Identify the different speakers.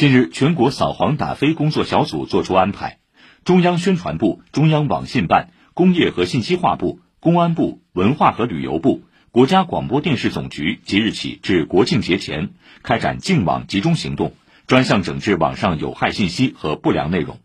Speaker 1: 近日全国扫黄打非工作小组作出安排中央宣传部中央网信办工业和信息化部公安部文化和旅游部国家广播电视总局即日起至国庆节前开展净网集中行动专项整治网上有害信息和不良内容。